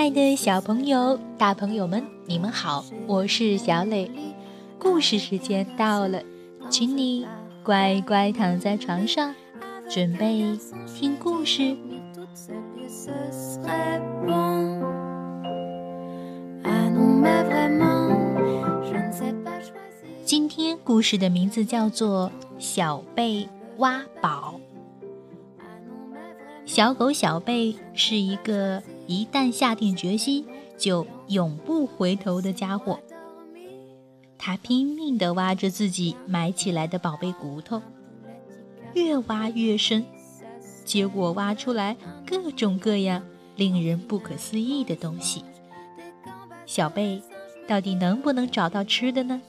爱的小朋友、大朋友们，你们好，我是小磊。故事时间到了，请你乖乖躺在床上，准备听故事。今天故事的名字叫做《小贝挖宝》。小狗小贝是一个一旦下定决心就永不回头的家伙。他拼命地挖着自己埋起来的宝贝骨头，越挖越深，结果挖出来各种各样令人不可思议的东西。小贝到底能不能找到吃的呢？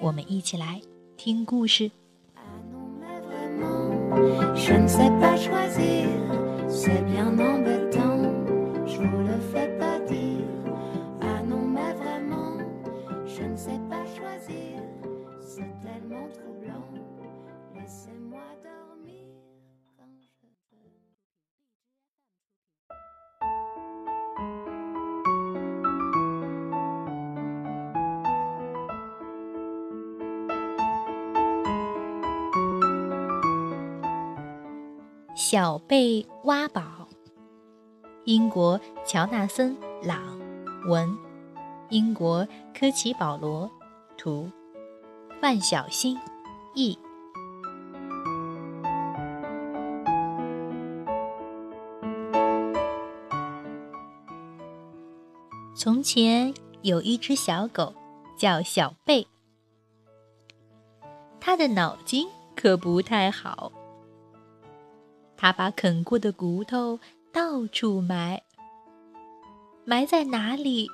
我们一起来听故事。小贝挖宝，英国乔纳森·朗文，英国科奇·保罗图，范小新译。从前有一只小狗，叫小贝，它的脑筋可不太好。他把啃过的骨头到处埋，埋在哪里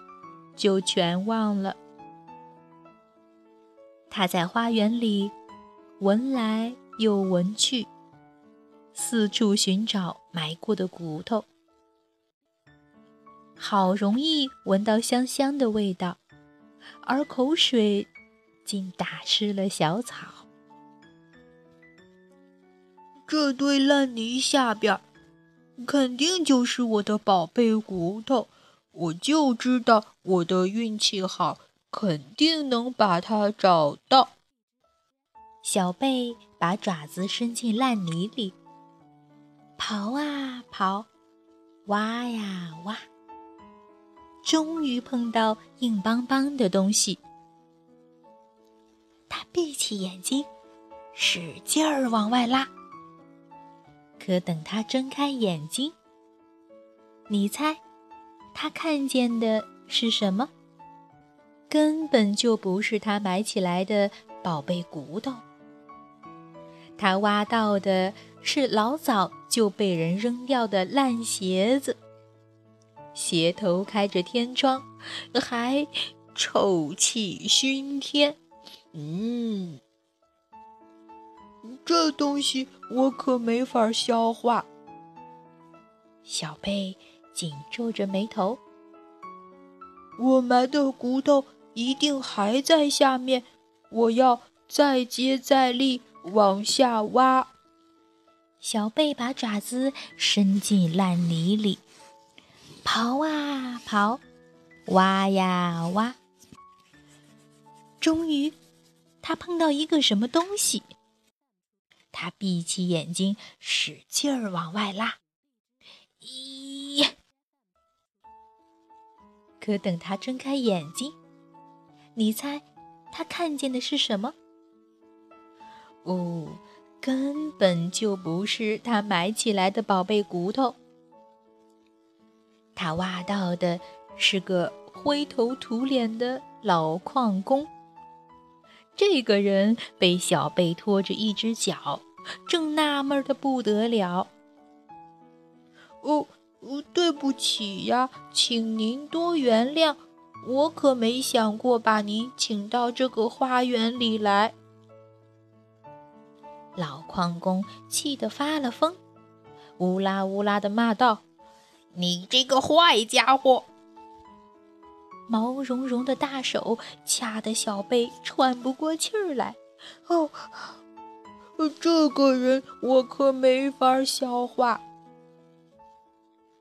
就全忘了。他在花园里闻来又闻去，四处寻找埋过的骨头，好容易闻到香香的味道，而口水竟打湿了小草。这堆烂泥下边，肯定就是我的宝贝骨头。我就知道我的运气好，肯定能把它找到。小贝把爪子伸进烂泥里，刨啊刨，挖呀挖，终于碰到硬邦邦的东西。他闭起眼睛，使劲儿往外拉。可等他睁开眼睛，你猜，他看见的是什么？根本就不是他埋起来的宝贝骨头。他挖到的是老早就被人扔掉的烂鞋子，鞋头开着天窗，还臭气熏天。嗯。这东西我可没法消化。小贝紧皱着眉头。我埋的骨头一定还在下面，我要再接再厉往下挖。小贝把爪子伸进烂泥里，刨啊刨，挖呀挖。终于，他碰到一个什么东西。他闭起眼睛，使劲儿往外拉，咦！可等他睁开眼睛，你猜他看见的是什么？哦，根本就不是他埋起来的宝贝骨头。他挖到的是个灰头土脸的老矿工。这个人被小贝拖着一只脚，正纳闷的不得了。哦，对不起呀，请您多原谅，我可没想过把您请到这个花园里来。老矿工气得发了疯，乌拉乌拉的骂道：“你这个坏家伙！”毛茸茸的大手掐得小贝喘不过气儿来。哦，这个人我可没法消化。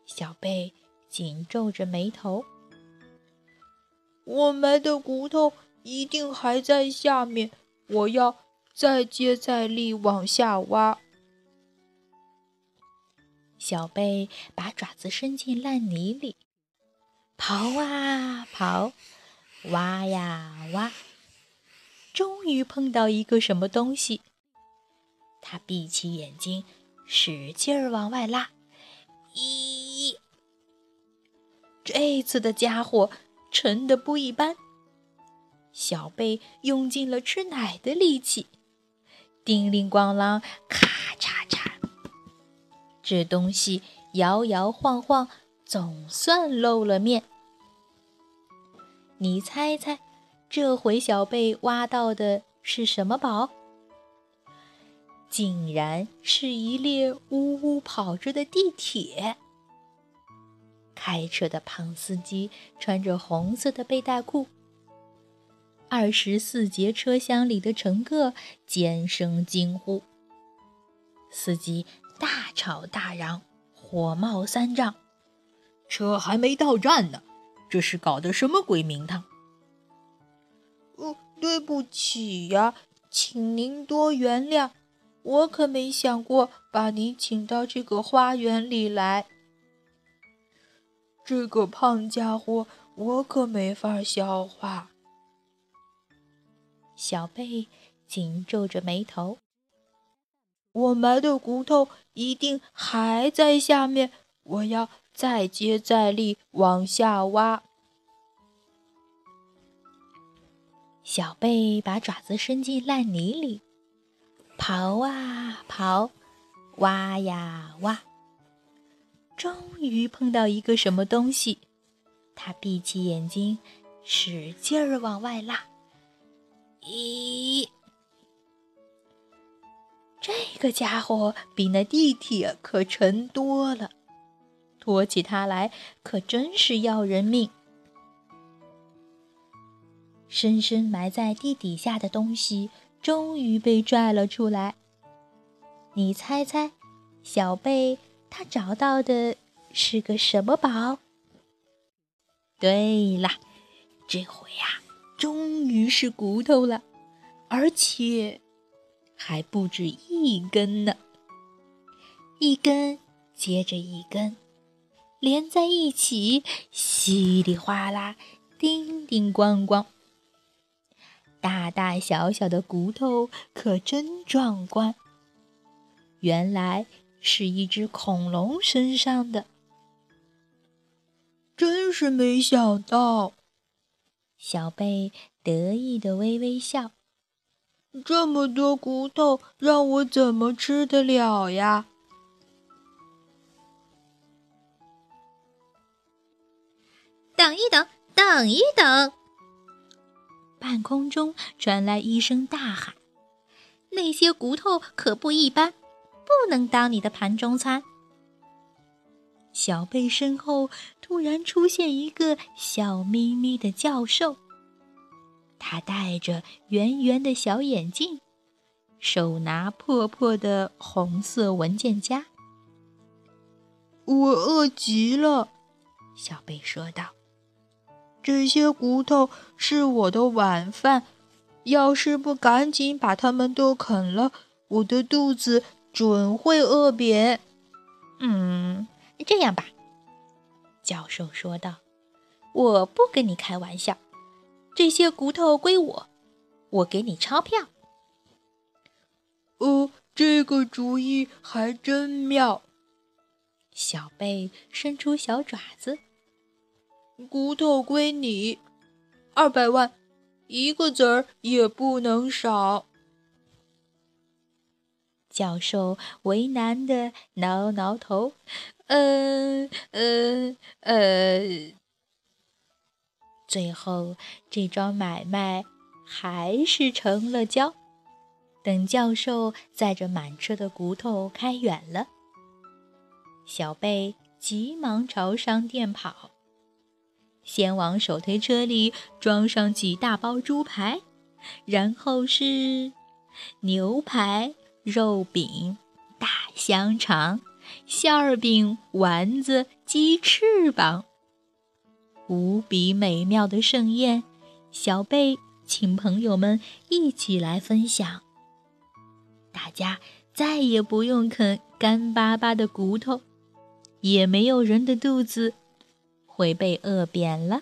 小贝紧皱着眉头。我埋的骨头一定还在下面，我要再接再厉往下挖。小贝把爪子伸进烂泥里，刨啊刨，挖呀挖，终于碰到一个什么东西。他闭起眼睛，使劲儿往外拉。咦，这次的家伙沉的不一般。小贝用尽了吃奶的力气，叮铃咣啷，咔嚓，这东西摇摇晃晃，总算露了面。你猜猜，这回小贝挖到的是什么宝？竟然是一列呜呜跑着的地铁。开车的胖司机穿着红色的背带裤。二十四节车厢里的乘客尖声惊呼。司机大吵大嚷，火冒三丈：“车还没到站呢，这是搞的什么鬼名堂？”“哦，对不起呀，请您多原谅。”我可没想过把你请到这个花园里来。这个胖家伙，我可没法消化。小贝紧皱着眉头。我埋的骨头一定还在下面，我要再接再厉往下挖。小贝把爪子伸进烂泥里。刨啊刨，挖呀挖，终于碰到一个什么东西。他闭起眼睛，使劲儿往外拉。咦，这个家伙比那地铁可沉多了，拖起它来可真是要人命。深深埋在地底下的东西。终于被拽了出来。你猜猜，小贝他找到的是个什么宝？对啦，这回呀，终于是骨头了，而且还不止一根呢，一根接着一根，连在一起，稀里哗啦，叮叮咣咣。大大小小的骨头可真壮观，原来是一只恐龙身上的，真是没想到。小贝得意的微微笑，这么多骨头，让我怎么吃得了呀？等一等，等一等。半空中传来一声大喊：“那些骨头可不一般，不能当你的盘中餐。”小贝身后突然出现一个笑眯眯的教授，他戴着圆圆的小眼镜，手拿破破的红色文件夹。“我饿极了。”小贝说道。这些骨头是我的晚饭，要是不赶紧把它们都啃了，我的肚子准会饿扁。嗯，这样吧，教授说道：“我不跟你开玩笑，这些骨头归我，我给你钞票。”哦，这个主意还真妙。小贝伸出小爪子。骨头归你，二百万，一个子儿也不能少。教授为难的挠挠头，呃呃呃，最后这桩买卖还是成了交。等教授载着满车的骨头开远了，小贝急忙朝商店跑。先往手推车里装上几大包猪排，然后是牛排、肉饼、大香肠、馅饼、丸子、鸡翅膀，无比美妙的盛宴。小贝请朋友们一起来分享，大家再也不用啃干巴巴的骨头，也没有人的肚子会被饿扁了。